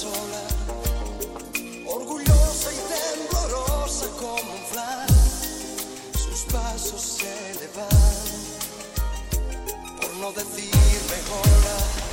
sola, orgullosa y temblorosa como un flan, sus pasos se elevan, por no decirme hola.